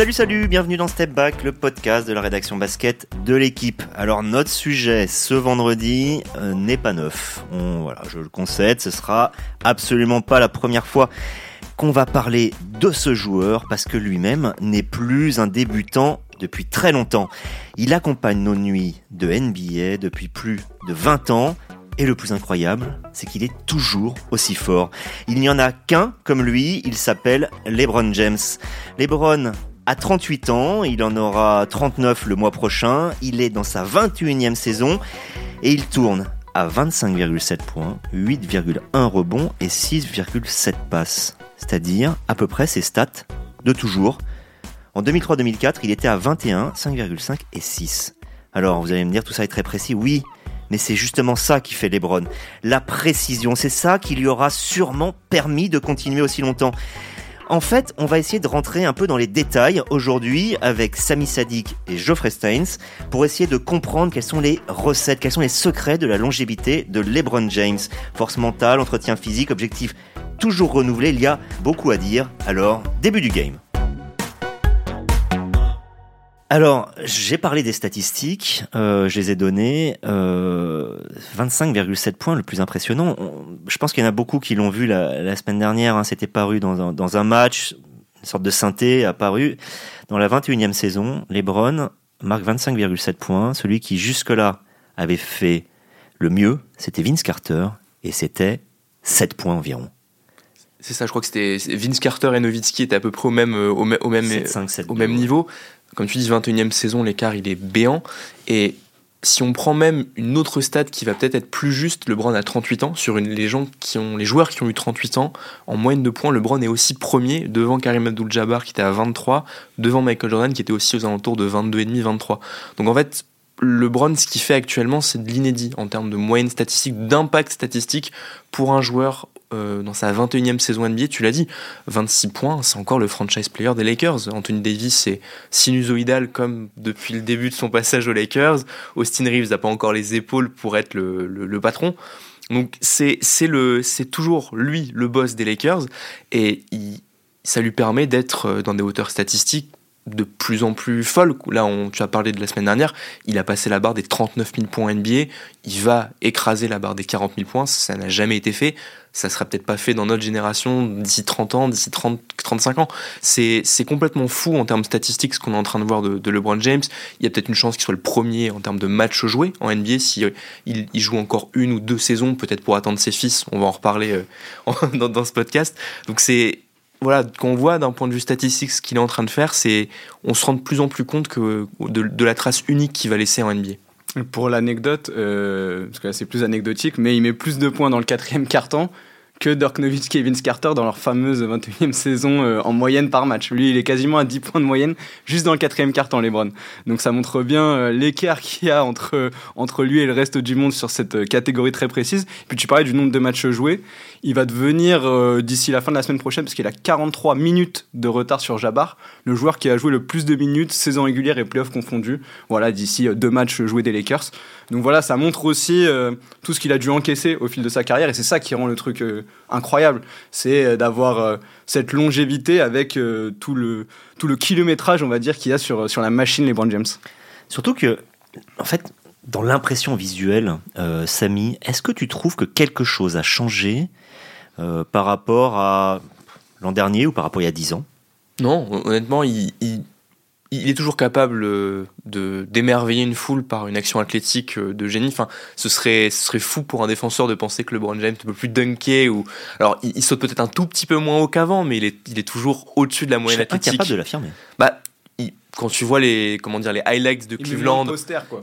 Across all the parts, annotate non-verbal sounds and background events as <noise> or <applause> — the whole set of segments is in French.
Salut, salut, bienvenue dans Step Back, le podcast de la rédaction basket de l'équipe. Alors, notre sujet ce vendredi euh, n'est pas neuf. On, voilà, je le concède, ce sera absolument pas la première fois qu'on va parler de ce joueur parce que lui-même n'est plus un débutant depuis très longtemps. Il accompagne nos nuits de NBA depuis plus de 20 ans et le plus incroyable, c'est qu'il est toujours aussi fort. Il n'y en a qu'un comme lui, il s'appelle LeBron James. LeBron a 38 ans, il en aura 39 le mois prochain, il est dans sa 21e saison et il tourne à 25,7 points, 8,1 rebonds et 6,7 passes. C'est-à-dire à peu près ses stats de toujours. En 2003-2004, il était à 21, 5,5 et 6. Alors vous allez me dire tout ça est très précis, oui, mais c'est justement ça qui fait Lebron. La précision, c'est ça qui lui aura sûrement permis de continuer aussi longtemps. En fait, on va essayer de rentrer un peu dans les détails aujourd'hui avec Sami Sadik et Geoffrey Steins pour essayer de comprendre quelles sont les recettes, quels sont les secrets de la longévité de LeBron James. Force mentale, entretien physique, objectif toujours renouvelé, il y a beaucoup à dire. Alors, début du game. Alors, j'ai parlé des statistiques, euh, je les ai données. Euh, 25,7 points, le plus impressionnant. je pense qu'il y en a beaucoup qui l'ont vu la, semaine dernière. Hein, C'était paru dans un, dans un, match, une sorte de synthé apparu. Dans la 21e saison, Lebron marque 25,7 points. Celui qui jusque-là avait fait le mieux, c'était Vince Carter, et c'était 7 points environ. C'est ça, je crois que c'était Vince Carter et Nowitzki étaient à peu près au même, au, même, au même niveau. Comme tu dis, 21e saison, l'écart il est béant. Et si on prend même une autre stat qui va peut-être être plus juste, LeBron a 38 ans. Sur les, qui ont, les joueurs qui ont eu 38 ans, en moyenne de points, LeBron est aussi premier devant Karim Abdul-Jabbar qui était à 23, devant Michael Jordan qui était aussi aux alentours de 22,5-23. Donc en fait, LeBron, ce qu'il fait actuellement, c'est de l'inédit en termes de moyenne statistique, d'impact statistique pour un joueur euh, dans sa 21e saison NBA, tu l'as dit, 26 points, c'est encore le franchise player des Lakers. Anthony Davis c'est sinusoïdal comme depuis le début de son passage aux Lakers. Austin Reeves n'a pas encore les épaules pour être le, patron. Donc c'est toujours lui le boss des Lakers et ça lui permet d'être euh, dans des hauteurs statistiques de plus en plus folle. Là, on, tu as parlé de la semaine dernière, il a passé la barre des 39 000 points NBA, il va écraser la barre des 40 000 points, ça n'a jamais été fait, ça sera peut-être pas fait dans notre génération d'ici 30 ans, d'ici 30, 35 ans. C'est, complètement fou en termes statistiques ce qu'on est en train de voir de, LeBron James. Il y a peut-être une chance qu'il soit le premier en termes de matchs joués en NBA, si il, joue encore une ou deux saisons, peut-être pour attendre ses fils, on va en reparler euh, <laughs> dans, dans ce podcast. Donc c'est voilà, qu'on voit d'un point de vue statistique ce qu'il est en train de faire, c'est on se rend de plus en plus compte que de, la trace unique qu'il va laisser en NBA. Pour l'anecdote, euh, parce que c'est plus anecdotique, mais il met plus de points dans le quatrième quart-temps que Dirk Nowitzki et Vince Carter dans leur fameuse 21e saison euh, en moyenne par match. Lui, il est quasiment à 10 points de moyenne juste dans le quatrième temps, Lebron. Donc ça montre bien euh, l'écart qu'il y a entre, entre lui et le reste du monde sur cette catégorie très précise. Puis tu parlais du nombre de matchs joués. Il va devenir, euh, d'ici la fin de la semaine prochaine, parce qu'il a 43 minutes de retard sur Jabbar, le joueur qui a joué le plus de minutes, saison régulière et playoff confondus, voilà, d'ici euh, deux matchs joués des Lakers. Donc voilà, ça montre aussi euh, tout ce qu'il a dû encaisser au fil de sa carrière, et c'est ça qui rend le truc incroyable, c'est d'avoir cette longévité avec tout, le, tout le kilométrage, on va dire, qu'il y a sur, sur la machine LeBron James. Surtout que, en fait, dans l'impression visuelle, Samy, est-ce que tu trouves que quelque chose a changé euh, par rapport à l'an dernier ou par rapport à il y a 10 ans? Non, honnêtement, il, est toujours capable euh, de d'émerveiller une foule par une action athlétique euh, de génie. Enfin, ce serait, ce serait fou pour un défenseur de penser que LeBron James ne peut plus dunker ou alors il, saute peut-être un tout petit peu moins haut qu'avant, mais il est, il est toujours au-dessus de la moyenne athlétique. incapable de l'affirmer. Bah, quand tu vois les comment dire les highlights de Cleveland,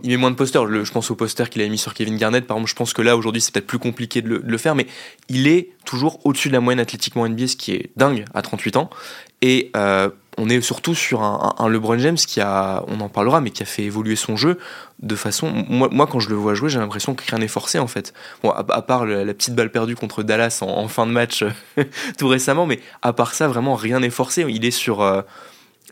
il met moins de posters. je pense au poster qu'il a mis sur Kevin Garnett. Par exemple, je pense que là aujourd'hui c'est peut-être plus compliqué de le, faire, mais il est toujours au-dessus de la moyenne athlétiquement NBA, ce qui est dingue à 38 ans. Et euh, on est surtout sur un, LeBron James qui a, on en parlera, mais qui a fait évoluer son jeu de façon. Moi, quand je le vois jouer, j'ai l'impression que rien n'est forcé en fait. Bon, à, part la, petite balle perdue contre Dallas en, fin de match <laughs> tout récemment, mais à part ça, vraiment rien n'est forcé. Il est sur euh,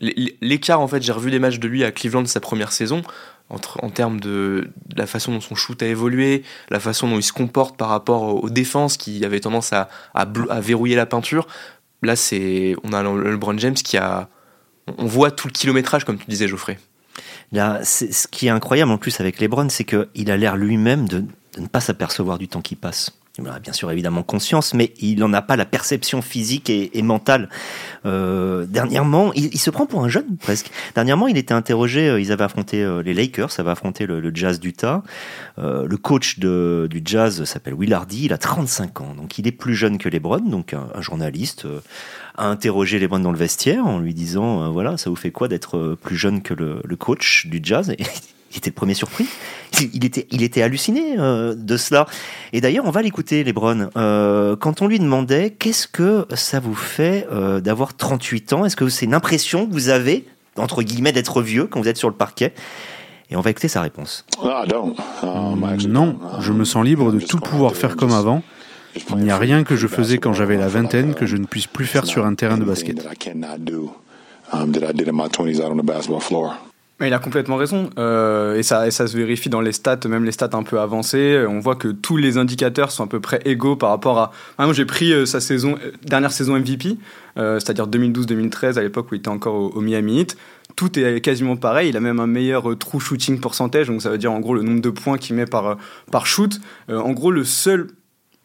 L'écart, en fait, j'ai revu des matchs de lui à Cleveland sa première saison, entre, en termes de, la façon dont son shoot a évolué, la façon dont il se comporte par rapport aux, défenses qui avaient tendance à, à, verrouiller la peinture. Là, c'est on a le LeBron James qui a on voit tout le kilométrage, comme tu disais, Geoffrey. Là, ce qui est incroyable en plus avec LeBron, c'est qu'il a l'air lui-même de, ne pas s'apercevoir du temps qui passe. Il en a bien sûr évidemment conscience, mais il n'en a pas la perception physique et, mentale. Euh, dernièrement, il, se prend pour un jeune presque. Dernièrement, il était interrogé. Euh, ils avaient affronté euh, les Lakers, ça va affronter le, Jazz d'Utah. le coach du Jazz s'appelle Will Hardy. Il a 35 ans, donc il est plus jeune que LeBron. Donc un, journaliste a interrogé LeBron dans le vestiaire en lui disant voilà, ça vous fait quoi d'être plus jeune que le, le coach du Jazz? Il était le premier surpris. Il était, il était halluciné euh, de cela. Et d'ailleurs, on va l'écouter, Lebron. Euh, quand on lui demandait qu'est-ce que ça vous fait euh, d'avoir 38 ans, est-ce que c'est une impression que vous avez, entre guillemets, d'être vieux quand vous êtes sur le parquet? Et on va écouter sa réponse. Ah, non, je me sens libre de tout pouvoir faire comme avant. Il n'y a rien que je faisais quand j'avais la vingtaine que je ne puisse plus faire sur un terrain de basket. Mais il a complètement raison. Euh, et, ça, se vérifie dans les stats, même les stats un peu avancées. On voit que tous les indicateurs sont à peu près égaux par rapport à. moi, j'ai pris euh, sa saison, euh, dernière saison MVP, c'est-à-dire 2012-2013, à l'époque où il était encore au, Miami Heat. Tout est quasiment pareil. Il a même un meilleur true shooting percentage, donc ça veut dire en gros le nombre de points qu'il met par, par shoot. en gros, le seul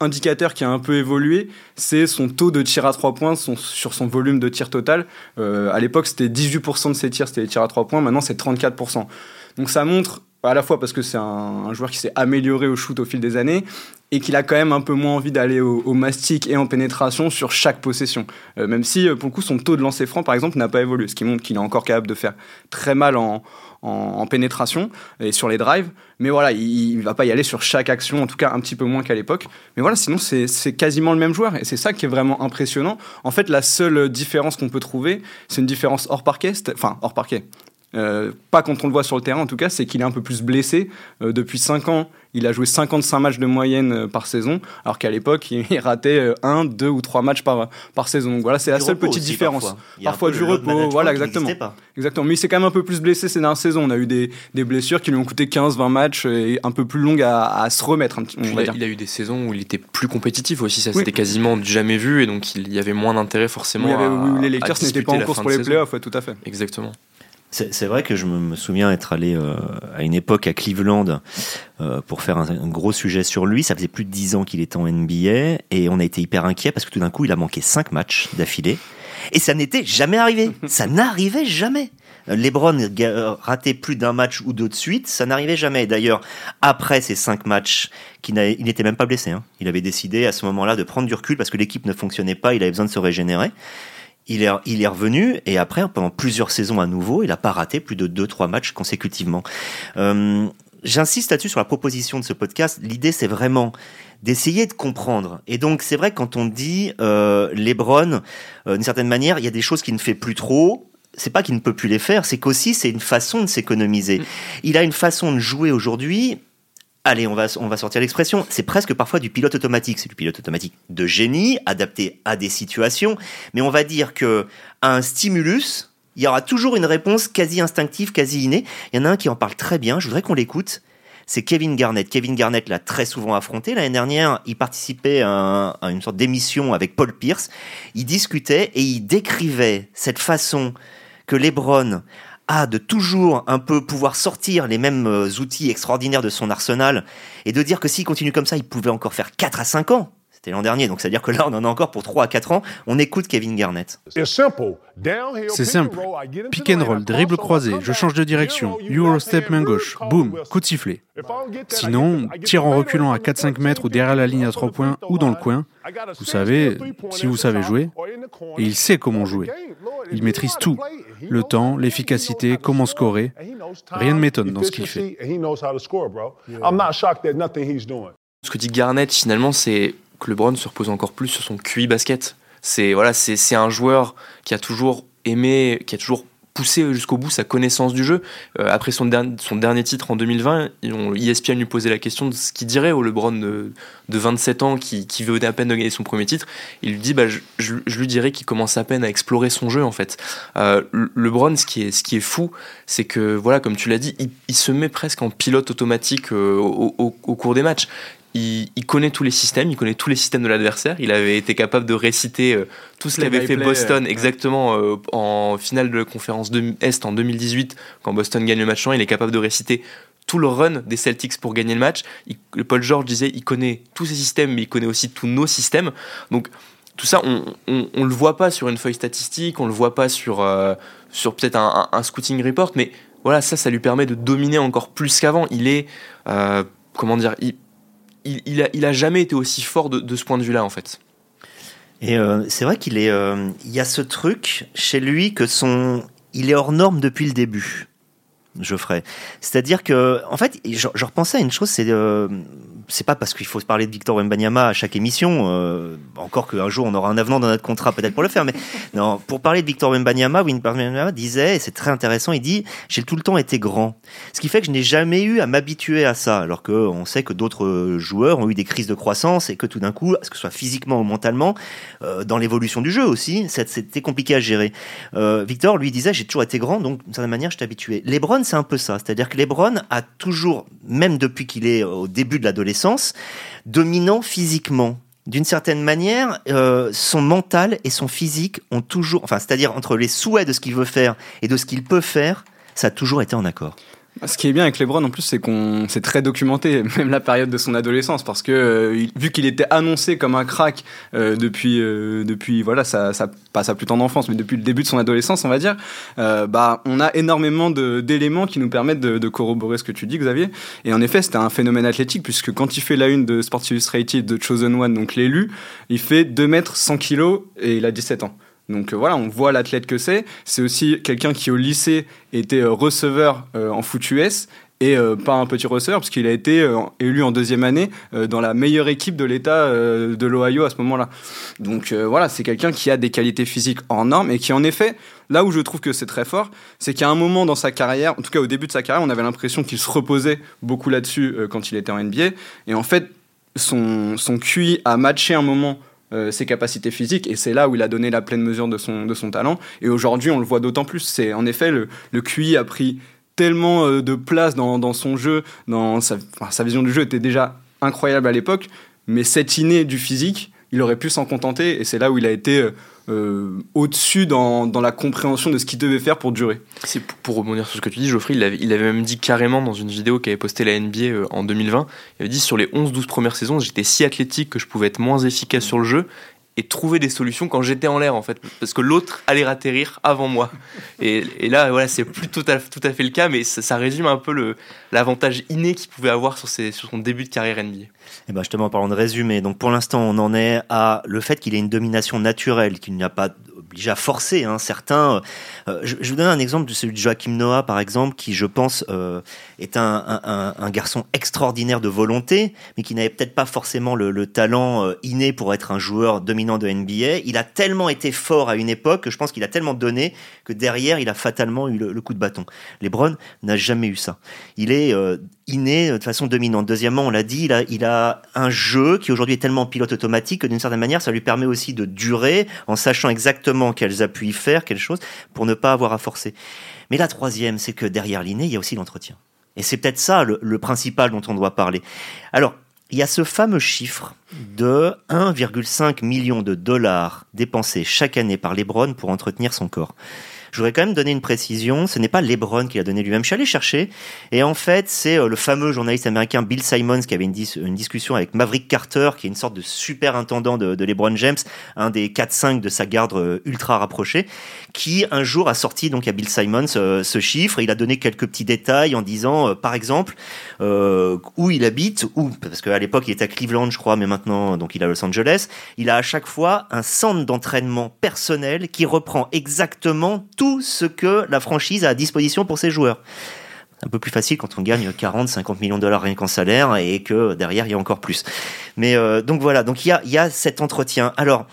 indicateur qui a un peu évolué, c'est son taux de tir à 3 points sur son volume de tir total. Euh, à l'époque, c'était 18% de ses tirs, c'était des tirs à 3 points, maintenant c'est 34%. Donc ça montre à la fois parce que c'est un, joueur qui s'est amélioré au shoot au fil des années et qu'il a quand même un peu moins envie d'aller au, mastic et en pénétration sur chaque possession. Euh, même si, euh, pour le coup, son taux de lancer franc, par exemple, n'a pas évolué, ce qui montre qu'il est encore capable de faire très mal en, en, pénétration et sur les drives. Mais voilà, il ne va pas y aller sur chaque action, en tout cas un petit peu moins qu'à l'époque. Mais voilà, sinon c'est quasiment le même joueur et c'est ça qui est vraiment impressionnant. En fait, la seule différence qu'on peut trouver, c'est une différence hors parquet, enfin hors parquet. Euh, pas quand on le voit sur le terrain en tout cas, c'est qu'il est un peu plus blessé. Euh, depuis 5 ans, il a joué 55 matchs de moyenne euh, par saison, alors qu'à l'époque, <laughs> il ratait 1, 2 ou 3 matchs par, par saison. Donc voilà, c'est la seule petite différence. Parfois, du repos, voilà, exactement. exactement. Mais il s'est quand même un peu plus blessé ces dernières saisons. On a eu des, des blessures qui lui ont coûté 15-20 matchs et un peu plus longues à, se remettre. il, a, eu des saisons où il était plus compétitif aussi, ça c'était quasiment jamais vu et donc il y avait moins d'intérêt forcément. Oui, les Lakers n'étaient pas en course pour les playoffs, tout à fait. Exactement. C'est vrai que je me souviens être allé euh, à une époque à Cleveland euh, pour faire un, gros sujet sur lui. Ça faisait plus de dix ans qu'il était en NBA et on a été hyper inquiet parce que tout d'un coup il a manqué cinq matchs d'affilée et ça n'était jamais arrivé. <laughs> ça n'arrivait jamais. LeBron ratait plus d'un match ou deux de suite, ça n'arrivait jamais. D'ailleurs, après ces cinq matchs, il n'était même pas blessé. Hein. Il avait décidé à ce moment-là de prendre du recul parce que l'équipe ne fonctionnait pas, il avait besoin de se régénérer il est, il est revenu et après, pendant plusieurs saisons à nouveau, il n'a pas raté plus de 2-3 matchs consécutivement. Euh, J'insiste là-dessus sur la proposition de ce podcast. L'idée, c'est vraiment d'essayer de comprendre. Et donc, c'est vrai quand on dit euh, Lebron, euh, d'une certaine manière, il y a des choses qu'il ne fait plus trop. C'est pas qu'il ne peut plus les faire, c'est qu'aussi c'est une façon de s'économiser. Mm. Il a une façon de jouer aujourd'hui allez, on va, sortir l'expression, c'est presque parfois du pilote automatique. C'est du pilote automatique de génie, adapté à des situations, mais on va dire que un stimulus, il y aura toujours une réponse quasi instinctive, quasi innée. Il y en a un qui en parle très bien, je voudrais qu'on l'écoute. C'est Kevin Garnett. Kevin Garnett l'a très souvent affronté. L'année dernière, il participait à, à une sorte d'émission avec Paul Pierce. Il discutait et il décrivait cette façon que LeBron de toujours un peu pouvoir sortir les mêmes euh, outils extraordinaires de son arsenal et de dire que s'il continue comme ça, il pouvait encore faire 4 à 5 ans. C'était l'an dernier, donc c'est-à-dire que là, on en a encore pour 3 à 4 ans. On écoute Kevin Garnett. C'est simple. Pick and roll, dribble croisé, je change de direction. Eurostep main gauche, boum, coup de sifflet. Sinon, tire en reculant à 4-5 mètres ou derrière la ligne à 3 points ou dans le coin. Vous savez, si vous savez jouer, et il sait comment jouer. Il maîtrise tout. Le temps, l'efficacité, comment scorer. Rien ne m'étonne dans ce qu'il fait. Ce que dit Garnett, finalement, c'est que LeBron se repose encore plus sur son QI basket. C'est voilà, c'est un joueur qui a toujours aimé, qui a toujours poussé jusqu'au bout sa connaissance du jeu. Euh, après son, son, dernier titre en 2020, ESPN lui posait la question de ce qu'il dirait au LeBron de, 27 ans qui, qui venait à peine de gagner son premier titre. Il lui dit bah, je, lui dirais qu'il commence à peine à explorer son jeu en fait. Euh, LeBron, ce qui est, ce qui est fou, c'est que voilà, comme tu l'as dit, il, se met presque en pilote automatique euh, au, au, cours des matchs il, connaît tous les systèmes, il connaît tous les systèmes de l'adversaire. Il avait été capable de réciter euh, tout ce qu'avait fait Boston exactement euh, en finale de conférence de Est en 2018, quand Boston gagne le match 1. Il est capable de réciter tout le run des Celtics pour gagner le match. le Paul George disait il connaît tous ces systèmes, mais il connaît aussi tous nos systèmes. Donc tout ça, on, on, le voit pas sur une feuille statistique, on le voit pas sur, euh, sur peut-être un, scouting report, mais voilà, ça, ça lui permet de dominer encore plus qu'avant. Il est, comment dire, il, il, a, il a jamais été aussi fort de, ce point de vue-là, en fait. Et euh, c'est vrai qu'il est, euh, il y a ce truc chez lui que son, il est hors norme depuis le début. Geoffrey. C'est-à-dire que, en fait, je, repensais à une chose, c'est euh, pas parce qu'il faut parler de Victor Wembanyama à chaque émission, euh, encore qu'un jour on aura un avenant dans notre contrat peut-être pour le faire, mais <laughs> non, pour parler de Victor Wembanyama, Wembanyama disait, et c'est très intéressant, il dit, j'ai tout le temps été grand. Ce qui fait que je n'ai jamais eu à m'habituer à ça, alors qu'on sait que d'autres joueurs ont eu des crises de croissance et que tout d'un coup, que ce soit physiquement ou mentalement, euh, dans l'évolution du jeu aussi, c'était compliqué à gérer. Euh, Victor lui disait, j'ai toujours été grand, donc d'une certaine manière, je t'ai habitué. C'est un peu ça, c'est-à-dire que Lebron a toujours, même depuis qu'il est au début de l'adolescence, dominant physiquement. D'une certaine manière, euh, son mental et son physique ont toujours, enfin, c'est-à-dire entre les souhaits de ce qu'il veut faire et de ce qu'il peut faire, ça a toujours été en accord. Ce qui est bien avec LeBron en plus, c'est qu'on c'est très documenté, <laughs> même la période de son adolescence, parce que euh, vu qu'il était annoncé comme un crack euh, depuis euh, depuis voilà ça ça pas sa plus tendre enfance, mais depuis le début de son adolescence, on va dire, bah on a énormément d'éléments qui nous permettent de, de, corroborer ce que tu dis, Xavier. Et en effet, c'était un phénomène athlétique puisque quand il fait la une de Sports Illustrated de Chosen One, donc l'élu, il fait 2 mètres 100 kilos et il a 17 ans. Donc euh, voilà, on voit l'athlète que c'est. C'est aussi quelqu'un qui au lycée était euh, receveur euh, en foot US et pas un petit receveur parce qu'il a été élu en deuxième année dans la meilleure équipe de l'État de l'Ohio à ce moment-là. Donc voilà, c'est quelqu'un qui a des qualités physiques en normes et qui en effet, là où je trouve que c'est très fort, c'est qu'à un moment dans sa carrière, en tout cas au début de sa carrière, on avait l'impression qu'il se reposait beaucoup là-dessus quand il était en NBA et en fait son, son QI a matché un moment euh, ses capacités physiques et c'est là où il a donné la pleine mesure de son, de son talent et aujourd'hui on le voit d'autant plus. C'est en effet le, le QI a pris tellement euh, de place dans, dans, son jeu dans sa, sa vision du jeu était déjà incroyable à l'époque mais cette innée du physique il aurait pu s'en contenter et c'est là où il a été euh, euh, au-dessus dans, la compréhension de ce qu'il devait faire pour durer. C'est pour, rebondir sur ce que tu dis, Geoffrey, il avait, il avait même dit carrément dans une vidéo qu'avait posté la NBA euh, en 2020, il avait dit sur les 11-12 premières saisons, j'étais si athlétique que je pouvais être moins efficace sur le jeu et trouver des solutions quand j'étais en l'air en fait parce que l'autre allait atterrir avant moi et, et là voilà c'est plus tout à, tout à fait le cas mais ça, résume un peu l'avantage inné qu'il pouvait avoir sur, ses, sur son début de carrière NBA. Et ben justement, en parlant de résumé, donc pour l'instant, on en est à le fait qu'il ait une domination naturelle, qu'il n'y a pas obligé à forcer. Hein. Certains, euh, je, je, vous donne un exemple de celui de Joachim Noah, par exemple, qui, je pense, euh, est un, garçon extraordinaire de volonté, mais qui n'avait peut-être pas forcément le, le talent euh, inné pour être un joueur dominant de NBA. Il a tellement été fort à une époque que je pense qu'il a tellement donné que derrière, il a fatalement eu le, coup de bâton. LeBron n'a jamais eu ça. Il est euh, inné de façon dominante. Deuxièmement, on l'a dit, il a, il a un jeu qui aujourd'hui est tellement pilote automatique que d'une certaine manière, ça lui permet aussi de durer en sachant exactement quels appuis faire, quelles choses, pour ne pas avoir à forcer. Mais la troisième, c'est que derrière l'inné, il y a aussi l'entretien. Et c'est peut-être ça le, principal dont on doit parler. Alors, il y a ce fameux chiffre de 1,5 million de dollars dépensés chaque année par Lebron pour entretenir son corps. Je voudrais quand même donner une précision. Ce n'est pas LeBron qui l'a donné lui-même. Je suis allé chercher. Et en fait, c'est euh, le fameux journaliste américain Bill Simons qui avait une, discussion avec Maverick Carter, qui est une sorte de super intendant de, de LeBron James, un des 4-5 de sa garde euh, ultra rapprochée, qui un jour a sorti donc à Bill Simons euh, ce chiffre. Il a donné quelques petits détails en disant, par exemple, où il habite, où, parce qu'à l'époque il était à Cleveland, je crois, mais maintenant donc il est à Los Angeles. Il a à chaque fois un centre d'entraînement personnel qui reprend exactement tout ce que la franchise a à disposition pour ses joueurs. C'est un peu plus facile quand on gagne 40, 50 millions de dollars rien qu'en salaire et que derrière il y a encore plus. Mais euh, donc voilà, donc il y a, y a cet entretien. Alors,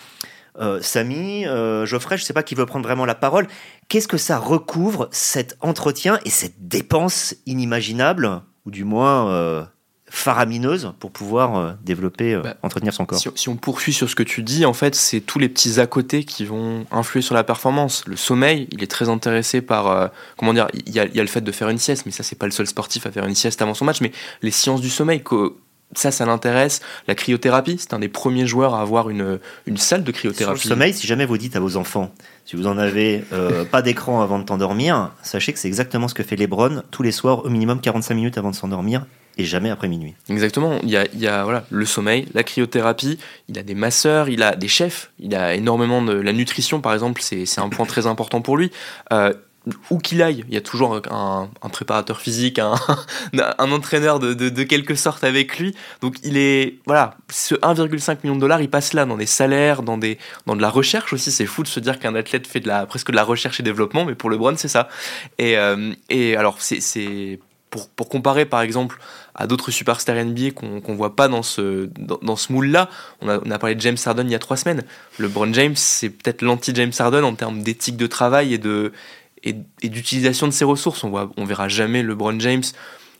euh, Samy, euh, Geoffrey, je ne sais pas qui veut prendre vraiment la parole. Qu'est-ce que ça recouvre, cet entretien et cette dépense inimaginable, ou du moins faramineuse pour pouvoir euh, développer, euh, bah, entretenir son corps. Si, on poursuit sur ce que tu dis, en fait, c'est tous les petits à côté qui vont influer sur la performance. Le sommeil, il est très intéressé par, euh, comment dire, il y, a, le fait de faire une sieste, mais ça, c'est pas le seul sportif à faire une sieste avant son match, mais les sciences du sommeil, ça, ça l'intéresse. La cryothérapie, c'est un des premiers joueurs à avoir une, une salle de cryothérapie. Sur le sommeil, si jamais vous dites à vos enfants, si vous en avez euh, pas d'écran avant de t'endormir, sachez que c'est exactement ce que fait Lebron tous les soirs, au minimum 45 minutes avant de s'endormir et jamais après minuit. Exactement. Il y a, voilà, le sommeil, la cryothérapie, il a des masseurs, il a des chefs, il a énormément de. La nutrition, par exemple, c'est un point très important pour lui. Euh, où qu'il aille, il y a toujours un, préparateur physique, un, <laughs> entraîneur de, quelque sorte avec lui. Donc il est voilà, ce 1,5 million de dollars, il passe là dans des salaires, dans des dans de la recherche aussi. C'est fou de se dire qu'un athlète fait presque de la recherche et développement, mais pour LeBron c'est ça. Et, euh, et alors c'est pour, pour comparer par exemple à d'autres superstars NBA qu'on ne voit pas dans ce, dans, ce moule-là. On a, on a, parlé de James Harden il y a trois semaines. LeBron James, c'est peut-être l'anti-James Harden en termes d'éthique de travail et de, et, d'utilisation de ses ressources. On on verra jamais LeBron James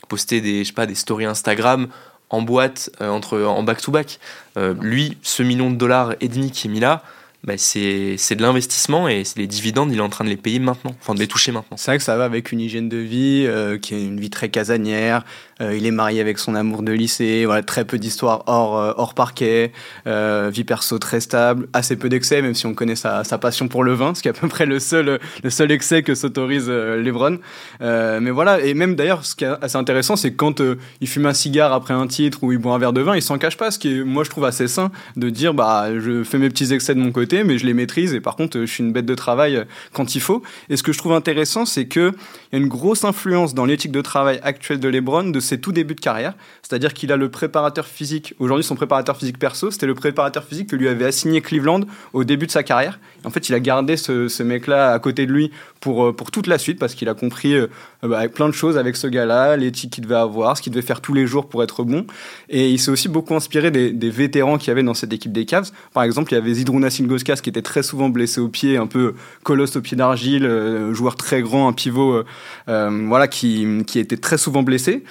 poster des, je sais pas, des stories Instagram en boîte euh, entre en back to back. Euh, lui, ce million de dollars et demi qui est mis là, bah, c'est de l'investissement et les dividendes, il est en train de les payer maintenant, enfin de les toucher maintenant. C'est vrai que ça va avec une hygiène de vie euh, qui est une vie très casanière. Euh, il est marié avec son amour de lycée. Très peu d'histoires hors, euh, hors parquet. vie perso très stable. Assez peu d'excès, même si on connaît sa, sa, passion pour le vin, ce qui est à peu près le seul, le seul excès que s'autorise Lebron. mais voilà, et même d'ailleurs, ce qui est assez intéressant, c'est quand il fume un cigare après un titre ou il boit un verre de vin, il s'en cache pas. Ce qui est, moi, je trouve assez sain de dire, bah, je fais mes petits excès de mon côté mais je les maîtrise et par contre, je suis une bête de travail quand il faut. Et ce que je trouve intéressant, c'est qu'il y a une grosse influence dans l'éthique de travail actuelle de Lebron de ses tout débuts de carrière. C'est-à-dire qu'il a le préparateur physique, aujourd'hui son préparateur physique perso, c'était le préparateur physique que lui avait assigné Cleveland au début de sa carrière. en fait, il a gardé ce, mec-là à côté de lui pour, euh, pour toute la suite parce qu'il a compris euh, bah, plein de choses avec ce gars-là, l'éthique qu'il devait avoir, ce qu'il devait faire tous les jours pour être bon. Et il s'est aussi beaucoup inspiré des, des vétérans qu'il y avait dans cette équipe des Cavs. Par exemple, il y avait Zidruna Singoskas qui était très souvent blessé au pied, un peu colosse au pied d'argile, euh, joueur très grand, un pivot voilà, qui, qui était très souvent blessé.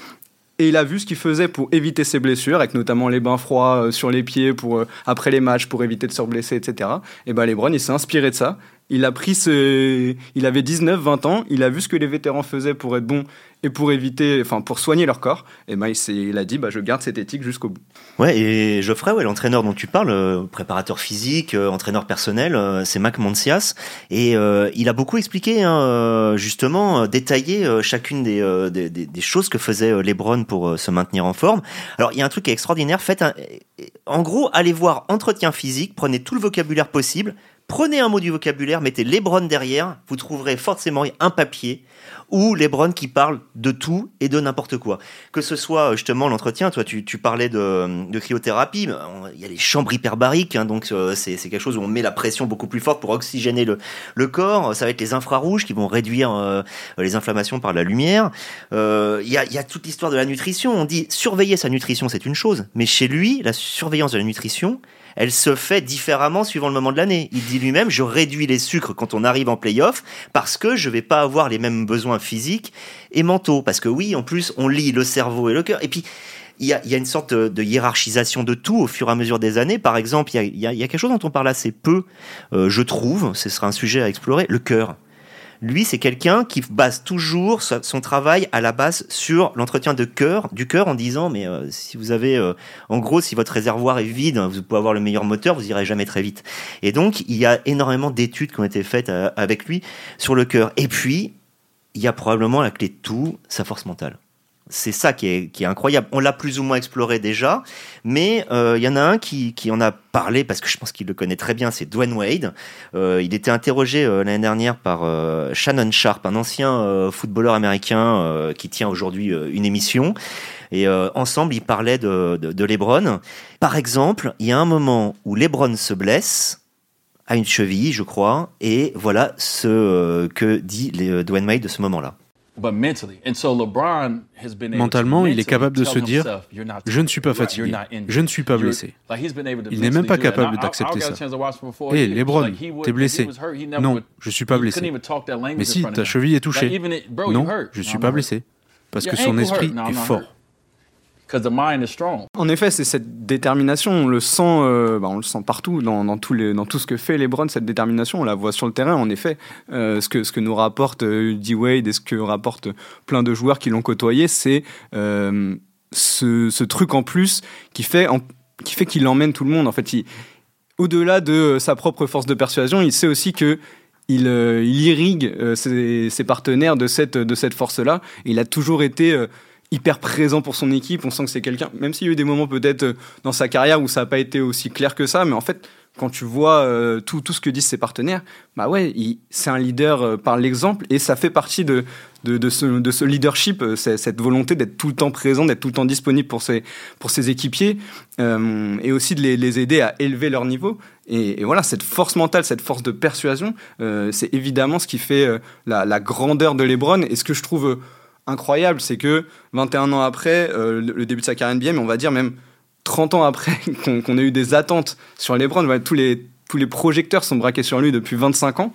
Et il a vu ce qu'il faisait pour éviter ses blessures, avec notamment les bains froids sur les pieds pour, après les matchs pour éviter de se blesser, etc. Et ben LeBron, il s'est inspiré de ça il a pris ce. Il avait 19, 20 ans, il a vu ce que les vétérans faisaient pour être bons et pour éviter, enfin, pour soigner leur corps. Et ben, il, a dit, bah, je garde cette éthique jusqu'au bout. Ouais, et Geoffrey, ouais, l'entraîneur dont tu parles, euh, préparateur physique, euh, entraîneur personnel, euh, c'est Mac Moncias. Et il a beaucoup expliqué, hein, justement, détaillé chacune des, des, choses que faisait Lebron pour se maintenir en forme. Alors, il y a un truc extraordinaire. Faites. En gros, allez voir entretien physique, prenez tout le vocabulaire possible, Prenez un mot du vocabulaire, mettez Lebron derrière, vous trouverez forcément un papier où Lebron qui parle de tout et de n'importe quoi. Que ce soit euh, justement l'entretien, toi tu, parlais de, de, cryothérapie, il y a les chambres hyperbariques, hein, donc euh, c'est quelque chose où on met la pression beaucoup plus forte pour oxygéner le, le corps. Ça va être les infrarouges qui vont réduire euh, les inflammations par la lumière. Il y, a, y a toute l'histoire de la nutrition. On dit surveiller sa nutrition, c'est une chose, mais chez lui, la surveillance de la nutrition, elle se fait différemment suivant le moment de l'année. Il dit lui-même, je réduis les sucres quand on arrive en playoff parce que je vais pas avoir les mêmes besoins physiques et mentaux. Parce que oui, en plus, on lit le cerveau et le cœur. Et puis, il y a, une sorte de, hiérarchisation de tout au fur et à mesure des années. Par exemple, il y a, quelque chose dont on parle assez peu, euh, je trouve, ce sera un sujet à explorer, le cœur. Lui, c'est quelqu'un qui base toujours son travail à la base sur l'entretien de cœur, du cœur, en disant mais euh, si vous avez, euh, en gros, si votre réservoir est vide, vous pouvez avoir le meilleur moteur, vous irez jamais très vite. Et donc, il y a énormément d'études qui ont été faites euh, avec lui sur le cœur. Et puis, il y a probablement la clé de tout, sa force mentale. C'est ça qui est, incroyable. On l'a plus ou moins exploré déjà, mais euh, il y en a un qui, en a parlé parce que je pense qu'il le connaît très bien, c'est Dwayne Wade. Euh, il était interrogé euh, l'année dernière par Shannon Sharp, un ancien footballeur américain qui tient aujourd'hui une émission. Et ensemble, ils parlaient de, de, de LeBron. Par exemple, il y a un moment où LeBron se blesse à une cheville, je crois, et voilà ce que dit Dwayne Wade de ce moment-là. Mentalement, il est capable de se dire Je ne suis pas fatigué, je ne suis pas blessé. Il n'est même pas capable d'accepter ça. Hé, hey, Lebron, t'es blessé. Non, je ne suis pas blessé. Mais si, ta cheville est touchée. Non, je ne suis pas blessé. Parce que son esprit est fort. En effet, c'est cette détermination, on le sent, euh, bah, on le sent partout dans, tout ce que fait LeBron, cette détermination, on la voit sur le terrain. En effet, euh, ce que nous rapporte euh, D Wade et ce que rapportent plein de joueurs qui l'ont côtoyé, c'est ce, truc en plus qui fait qui fait qu'il emmène tout le monde. En fait, au-delà de sa propre force de persuasion, il sait aussi que il, irrigue ses, partenaires de cette force-là. Il a toujours été hyper présent pour son équipe. On sent que c'est quelqu'un, même s'il y a eu des moments peut-être euh, dans sa carrière où ça n'a pas été aussi clair que ça, mais en fait, quand tu vois euh, tout, tout ce que disent ses partenaires, bah ouais, c'est un leader euh, par l'exemple et ça fait partie de, de, ce, de ce, leadership, cette volonté d'être tout le temps présent, d'être tout le temps disponible pour ses, pour ses équipiers et aussi de les, les, aider à élever leur niveau. Et, voilà, cette force mentale, cette force de persuasion, c'est évidemment ce qui fait la, la, grandeur de LeBron et ce que je trouve incroyable, c'est que 21 ans après euh, le début de sa carrière NBA, mais on va dire même 30 ans après <laughs> qu'on ait eu des attentes sur LeBron, tous, les, tous les projecteurs sont braqués sur lui depuis 25 ans,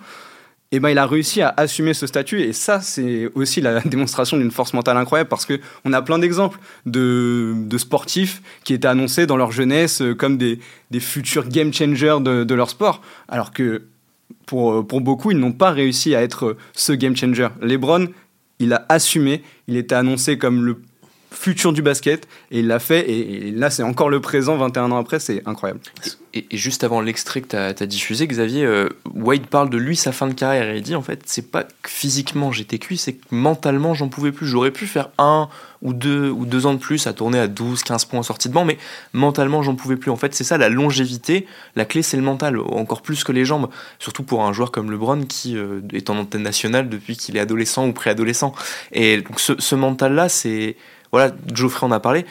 et ben il a réussi à assumer ce statut et ça c'est aussi la <laughs> démonstration d'une force mentale incroyable parce que on a plein d'exemples de, sportifs qui étaient annoncés dans leur jeunesse euh, comme des, futurs game changers de, de, leur sport alors que pour, pour beaucoup ils n'ont pas réussi à être ce game changer. LeBron il a assumé, il était annoncé comme le futur du basket et il l'a fait et, là c'est encore le présent 21 ans après c'est incroyable. Et, juste avant l'extrait que tu as, diffusé Xavier euh, Wade parle de lui sa fin de carrière et il dit en fait c'est pas que physiquement j'étais cuit c'est que mentalement j'en pouvais plus. J'aurais pu faire un ou deux ou deux ans de plus à tourner à 12 15 points en sortie de banc mais mentalement j'en pouvais plus. En fait c'est ça la longévité la clé c'est le mental encore plus que les jambes. Surtout pour un joueur comme LeBron qui euh, est en antenne nationale depuis qu'il est adolescent ou préadolescent. Et donc ce, ce mental là c'est voilà, Geoffrey en a parlé.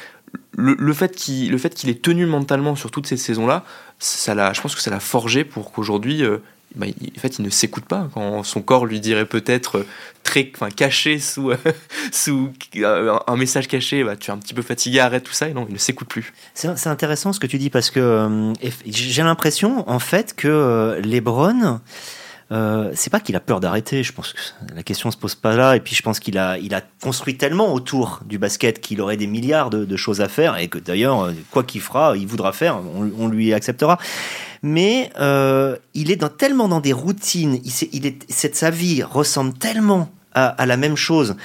Le, fait qu'il ait tenu mentalement sur toutes ces saisons-là, je pense que ça l'a forgé pour qu'aujourd'hui, euh, bah, en fait, il ne s'écoute pas. Quand son corps lui dirait peut-être euh, très, caché sous, <laughs> sous euh, un message caché, bah, tu es un petit peu fatigué, arrête tout ça, et non, il ne s'écoute plus. C'est intéressant ce que tu dis parce que j'ai l'impression, en fait, que Lebron euh, c'est pas qu'il a peur d'arrêter. Je pense que la question se pose pas là. Et puis je pense qu'il a, il a construit tellement autour du basket qu'il aurait des milliards de, choses à faire et que d'ailleurs, euh, quoi qu'il fera, il voudra faire, on, lui acceptera. Mais euh, il est tellement dans des routines. Il, cette, sa vie ressemble tellement à la même chose.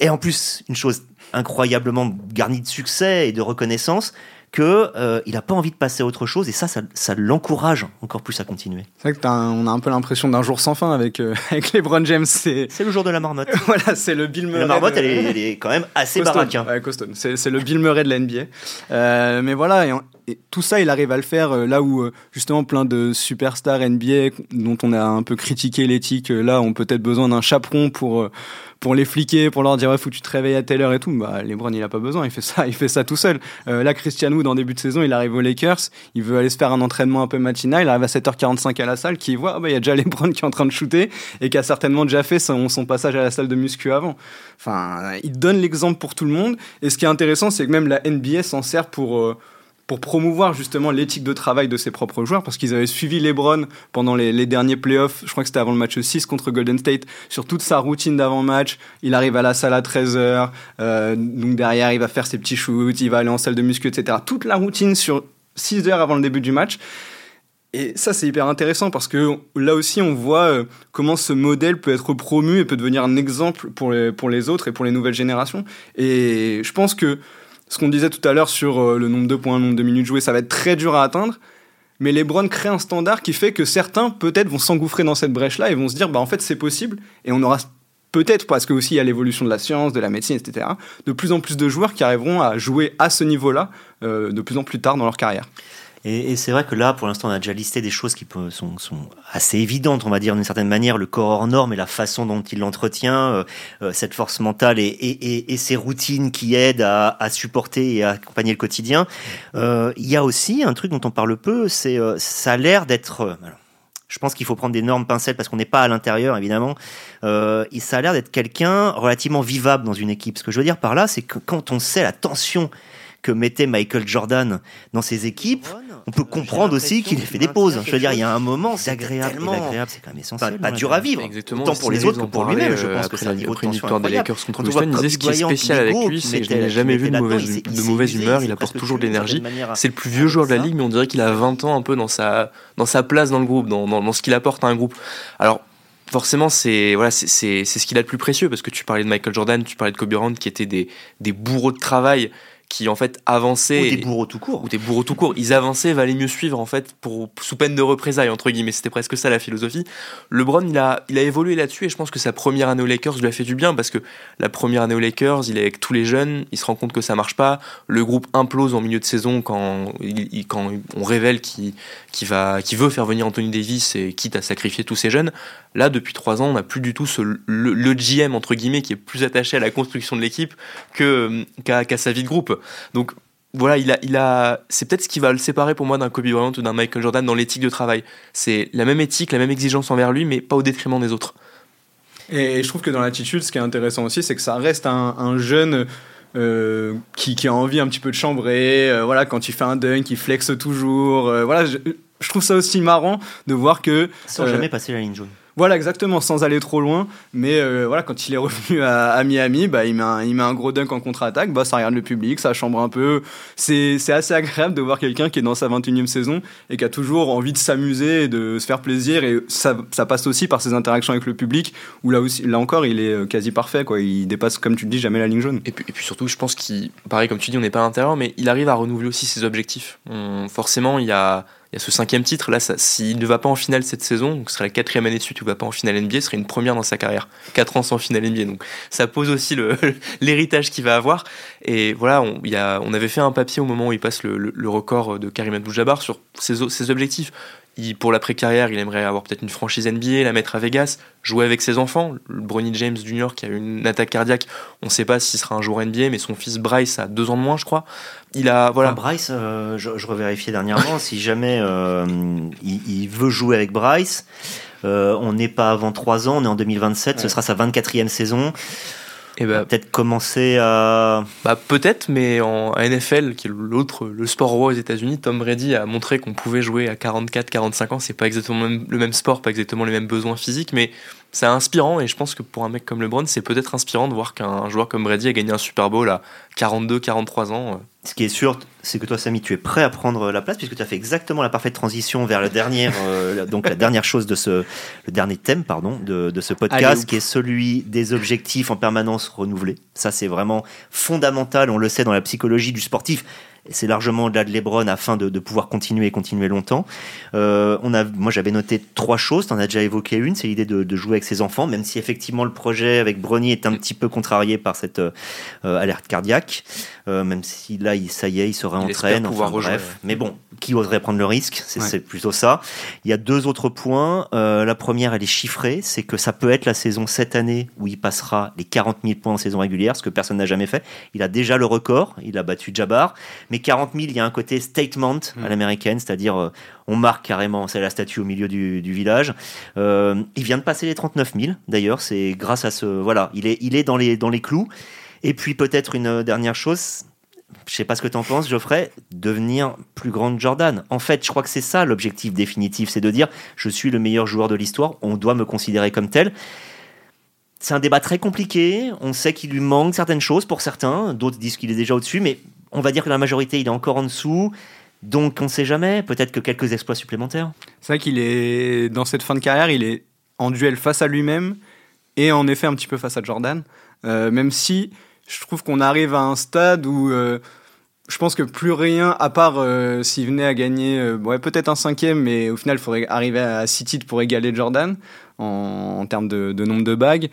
Et en plus, une chose incroyablement garnie de succès et de reconnaissance que euh, il a pas envie de passer à autre chose et ça, ça, l'encourage encore plus à continuer. C'est vrai que on a un peu l'impression d'un jour sans fin avec euh, <laughs> avec LeBron James. C'est le jour de la marmotte. <laughs> voilà, c'est le Bill Murray. La marmotte, elle, est, elle, est, quand même assez baraque. Hein. c'est le Bill Murray de la NBA. Euh, mais voilà, et, tout ça, il arrive à le faire euh, là où justement plein de superstars NBA dont on a un peu critiqué l'éthique, là ont peut-être besoin d'un chaperon pour pour les fliquer, pour leur dire ouais, faut que tu te réveilles à telle heure et tout. Bah, LeBron, il a pas besoin, il fait ça, <laughs> il fait ça tout seul. Euh, là, Christian Wood, en début de saison, il arrive aux Lakers, il veut aller se faire un entraînement un peu matinal, il arrive à 7h45 à la salle, qui voit, ah bah, il y a déjà <laughs> LeBron qui est en train de shooter et qui a certainement déjà fait son, passage à la salle de muscu avant. Enfin, il donne l'exemple pour tout le monde. Et ce qui est intéressant, c'est que même la NBA s'en sert pour euh, pour promouvoir justement l'éthique de travail de ses propres joueurs, parce qu'ils avaient suivi LeBron pendant les, derniers playoffs, je crois que c'était avant le match 6 contre Golden State, sur toute sa routine d'avant-match. Il arrive à la salle à 13h, euh, donc derrière il va faire ses petits shoots, il va aller en salle de muscu, etc. Toute la routine sur 6 heures avant le début du match. Et ça, c'est hyper intéressant parce que là aussi, on voit euh, comment ce modèle peut être promu et peut devenir un exemple les, pour les autres et pour les nouvelles générations. Et je pense que ce qu'on disait tout à l'heure sur euh, le nombre de points, le nombre de minutes jouées, ça va être très dur à atteindre. Mais LeBron crée un standard qui fait que certains, peut-être, vont s'engouffrer dans cette brèche-là et vont se dire, bah en fait, c'est possible. Et on aura peut-être, parce que aussi il y a l'évolution de la science, de la médecine, etc., de plus en plus de joueurs qui arriveront à jouer à ce niveau-là euh, de plus en plus tard dans leur carrière. Et, c'est vrai que là, pour l'instant, on a déjà listé des choses qui sont, assez évidentes, on va dire d'une certaine manière, le corps hors norme et la façon dont il l'entretient, euh, euh, cette force mentale et, et, ces routines qui aident à, supporter et à accompagner le quotidien. Euh, il y a aussi un truc dont on parle peu, c'est ça a l'air d'être... je pense qu'il faut prendre d'énormes pincettes parce qu'on n'est pas à l'intérieur, évidemment. Euh, ça a l'air d'être quelqu'un relativement vivable dans une équipe. Ce que je veux dire par là, c'est que quand on sait la tension que mettait Michael Jordan dans ses équipes, on peut comprendre aussi qu'il ait fait des pauses. Je veux dire, il y a un moment, c'est agréable. agréable, c'est quand même essentiel. Pas, dur à vivre. Exactement. Tant pour les autres que pour lui-même. Je pense que c'est un niveau de victoire des Lakers contre Houston. Il disait ce qui est spécial avec lui, c'est que je n'ai jamais vu de mauvaise, de mauvaise humeur. Il apporte toujours de l'énergie. C'est le plus vieux joueur de la ligue, mais on dirait qu'il a 20 ans un peu dans sa, dans sa place dans le groupe, dans, dans, dans ce qu'il apporte à un groupe. Alors, forcément c'est voilà c'est ce qu'il a de plus précieux parce que tu parlais de Michael Jordan tu parlais de Kobe Bryant qui étaient des, des bourreaux de travail qui en fait avançaient. Ou des bourreaux tout court. Ou des bourreaux tout court. Ils avançaient, valait mieux suivre en fait pour, sous peine de représailles, entre guillemets. C'était presque ça la philosophie. LeBron, il a, il a évolué là-dessus et je pense que sa première année aux Lakers lui a fait du bien parce que la première année aux Lakers, il est avec tous les jeunes, il se rend compte que ça marche pas. Le groupe implose en milieu de saison quand, il, quand on révèle qu'il va, qui veut faire venir Anthony Davis et quitte à sacrifier tous ces jeunes. Là, depuis trois ans, on n'a plus du tout ce, le, GM, entre guillemets, qui est plus attaché à la construction de l'équipe qu'à sa vie de groupe. Donc, voilà, il a, il a, c'est peut-être ce qui va le séparer pour moi d'un Kobe Bryant ou d'un Michael Jordan dans l'éthique de travail. C'est la même éthique, la même exigence envers lui, mais pas au détriment des autres. Et je trouve que dans l'attitude, ce qui est intéressant aussi, c'est que ça reste un, jeune euh, qui, qui, a envie un petit peu de chambrer. Euh, voilà, quand il fait un dunk, il flexe toujours. Euh, voilà, je, je, trouve ça aussi marrant de voir que. Sans jamais passer la ligne jaune. Voilà, exactement, sans aller trop loin. Mais euh, voilà, quand il est revenu à, Miami, bah, il, met un, gros dunk en contre-attaque, bah, ça regarde le public, ça chambre un peu. C'est assez agréable de voir quelqu'un qui est dans sa 21e saison et qui a toujours envie de s'amuser et de se faire plaisir. Et ça, passe aussi par ses interactions avec le public, où là, aussi, là encore, il est euh, quasi parfait. Quoi. Il dépasse, comme tu le dis, jamais la ligne jaune. Et puis, surtout, je pense qu'il, pareil, comme tu dis, on n'est pas à l'intérieur, mais il arrive à renouveler aussi ses objectifs. forcément, il y a y a ce cinquième titre. Là, s'il ne va pas en finale cette saison, ce serait la quatrième année de suite où il ne va pas en finale NBA, ce serait une première dans sa carrière. Quatre ans sans finale NBA. Donc ça pose aussi <laughs> l'héritage qu'il va avoir. Et voilà, on, avait fait un papier au moment où il passe le, record de Karim Abdul-Jabbar sur ses objectifs pour l'après-carrière, il aimerait avoir peut-être une franchise NBA, la mettre à Vegas, jouer avec ses enfants. Le Bronny James Jr. qui a eu une attaque cardiaque, on ne sait pas s'il sera un joueur NBA, mais son fils Bryce a deux ans de moins, je crois. Il a voilà. Bryce, euh, je, revérifiais dernièrement, si jamais euh, il, veut jouer avec Bryce, euh, on n'est pas avant trois ans, on est en 2027, ce sera sa 24e saison. Et bah, peut-être commencer à. Bah, peut-être, mais en NFL, qui est l'autre, le sport roi aux États-Unis, Tom Brady a montré qu'on pouvait jouer à 44, 45 ans. C'est pas exactement le même sport, pas exactement les mêmes besoins physiques, mais c'est inspirant et je pense que pour un mec comme LeBron, c'est peut-être inspirant de voir qu'un joueur comme Brady a gagné un Super Bowl à 42, 43 ans. Ce qui est sûr, c'est que toi, Samy, tu es prêt à prendre la place puisque tu as fait exactement la parfaite transition vers le dernier, <laughs> euh, donc la dernière chose de ce, le dernier thème, pardon, de, de ce podcast, qui est celui des objectifs en permanence renouvelés. Ça, c'est vraiment fondamental. On le sait dans la psychologie du sportif c'est largement au-delà de Lebron afin de, pouvoir continuer et continuer longtemps. Euh, on a, moi, j'avais noté trois choses. Tu en as déjà évoqué une, c'est l'idée de, jouer avec ses enfants, même si effectivement le projet avec Brony est un petit peu contrarié par cette euh, alerte cardiaque. Euh, même si là, il, ça y est, il se réentraîne. Enfin, bref. Mais bon, qui oserait prendre le risque? C'est plutôt ça. Il y a deux autres points. la première, elle est chiffrée. C'est que ça peut être la saison cette année où il passera les 40 000 points en saison régulière, ce que personne n'a jamais fait. Il a déjà le record. Il a battu Jabbar. Mais 40 000, il y a un côté statement à hmm. l'américaine, c'est-à-dire euh, on marque carrément, c'est la statue au milieu du, village. Euh, il vient de passer les 39 000, d'ailleurs, c'est grâce à ce... Voilà, il est, il est dans, les, dans les clous. Et puis peut-être une dernière chose, je sais pas ce que tu en penses, Geoffrey, devenir plus grande Jordan. En fait, je crois que c'est ça l'objectif définitif, c'est de dire je suis le meilleur joueur de l'histoire, on doit me considérer comme tel. C'est un débat très compliqué, on sait qu'il lui manque certaines choses pour certains, d'autres disent qu'il est déjà au-dessus, mais on va dire que la majorité, il est encore en dessous. Donc on ne sait jamais, peut-être que quelques exploits supplémentaires. C'est vrai qu'il est, dans cette fin de carrière, il est en duel face à lui-même et en effet un petit peu face à Jordan. Euh, même si je trouve qu'on arrive à un stade où euh, je pense que plus rien, à part euh, s'il venait à gagner ouais, peut-être un cinquième, mais au final il faudrait arriver à six pour égaler Jordan en, termes de, nombre de bagues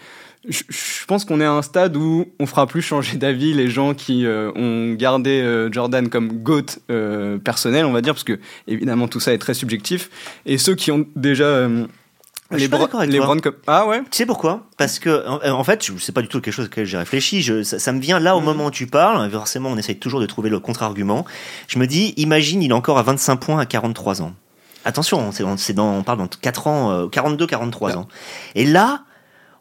je, pense qu'on est à un stade où on fera plus changer d'avis les gens qui euh, ont gardé euh, Jordan comme GOAT euh, personnel, on va dire, parce que évidemment tout ça est très subjectif. Et ceux qui ont déjà les, les comme ah ouais. Tu sais pourquoi? Parce que en, fait, c'est pas du tout quelque chose que j'ai réfléchi. Je, ça, me vient là au mm. moment où tu parles. Forcément, on essaye toujours de trouver le contre-argument. Je me dis, imagine, il est encore à 25 points à 43 ans. Attention, c'est dans, on parle dans 4 ans, 42, 43 ans. Et là,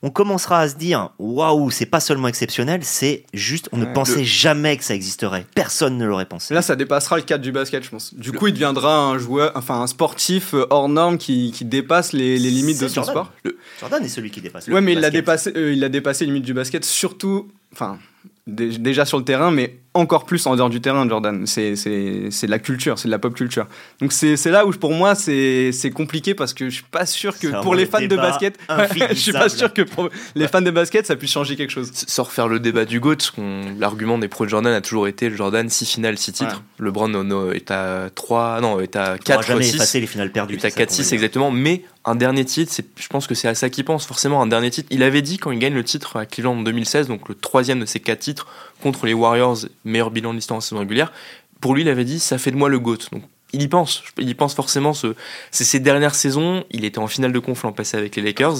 on commencera à se dire waouh, c'est pas seulement exceptionnel, c'est juste on ne pensait jamais que ça existerait. Personne ne l'aurait pensé. Là, ça dépassera le cadre du basket, je pense. Du coup, il deviendra un joueur, enfin un sportif euh, hors norme qui, dépasse les, limites de son sport. Jordan est celui qui dépasse. Ouais, mais il a dépassé, euh, il a dépassé les limites du basket, surtout, enfin déjà sur le terrain, mais encore plus en dehors du terrain, Jordan. C'est de la culture, c'est de la pop culture. Donc c'est là où pour moi c'est compliqué parce que je suis pas sûr que pour les fans de basket, <laughs> je suis pas sûr que pour les fans de basket ça puisse changer quelque chose. Sans refaire le débat du GOAT, l'argument des pros de Jordan a toujours été Jordan 6 finales, 6 titres. LeBron no, est à 3, non, est à 4 jamais 6. les finales perdues. Il est à 4 6 exactement, mais un dernier titre, je pense que c'est à ça qu'il pense, forcément un dernier titre. Il avait dit quand il gagne le titre à Cleveland en 2016, donc le troisième de ses quatre titres contre les Warriors, meilleur bilan de l'histoire en saison régulière, pour lui il avait dit ça fait de moi le GOAT. Donc il y pense, il y pense forcément. Ce, c'est ses dernières saisons, il était en finale de conf l'an passé avec les Lakers.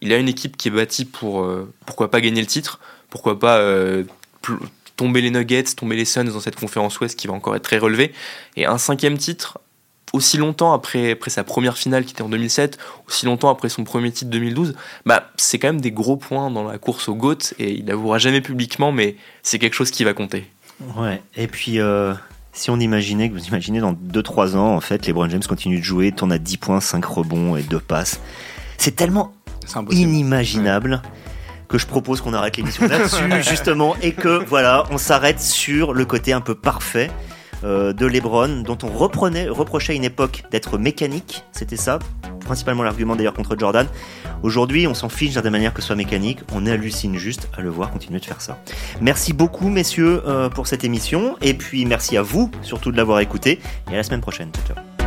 Il a une équipe qui est bâtie pour euh, pourquoi pas gagner le titre, pourquoi pas euh, tomber les Nuggets, tomber les Suns dans cette conférence Ouest qui va encore être très relevée. Et un cinquième titre aussi longtemps après, après sa première finale qui était en 2007, aussi longtemps après son premier titre 2012, bah, c'est quand même des gros points dans la course au GOAT et il n'avouera jamais publiquement, mais c'est quelque chose qui va compter. Ouais, et puis euh, si on imaginait que vous imaginez dans 2-3 ans, en fait, les Brown James continuent de jouer, tournent à 10 points, 5 rebonds et 2 passes, c'est tellement inimaginable. que je propose qu'on arrête l'émission là-dessus <laughs> justement et que voilà on s'arrête sur le côté un peu parfait euh, de LeBron, dont on reprenait, reprochait une époque d'être mécanique, c'était ça, principalement l'argument d'ailleurs contre Jordan. Aujourd'hui, on s'en fiche de manière que ce soit mécanique, on hallucine juste à le voir continuer de faire ça. Merci beaucoup messieurs euh, pour cette émission, et puis merci à vous surtout de l'avoir écouté, et à la semaine prochaine. Ciao, ciao.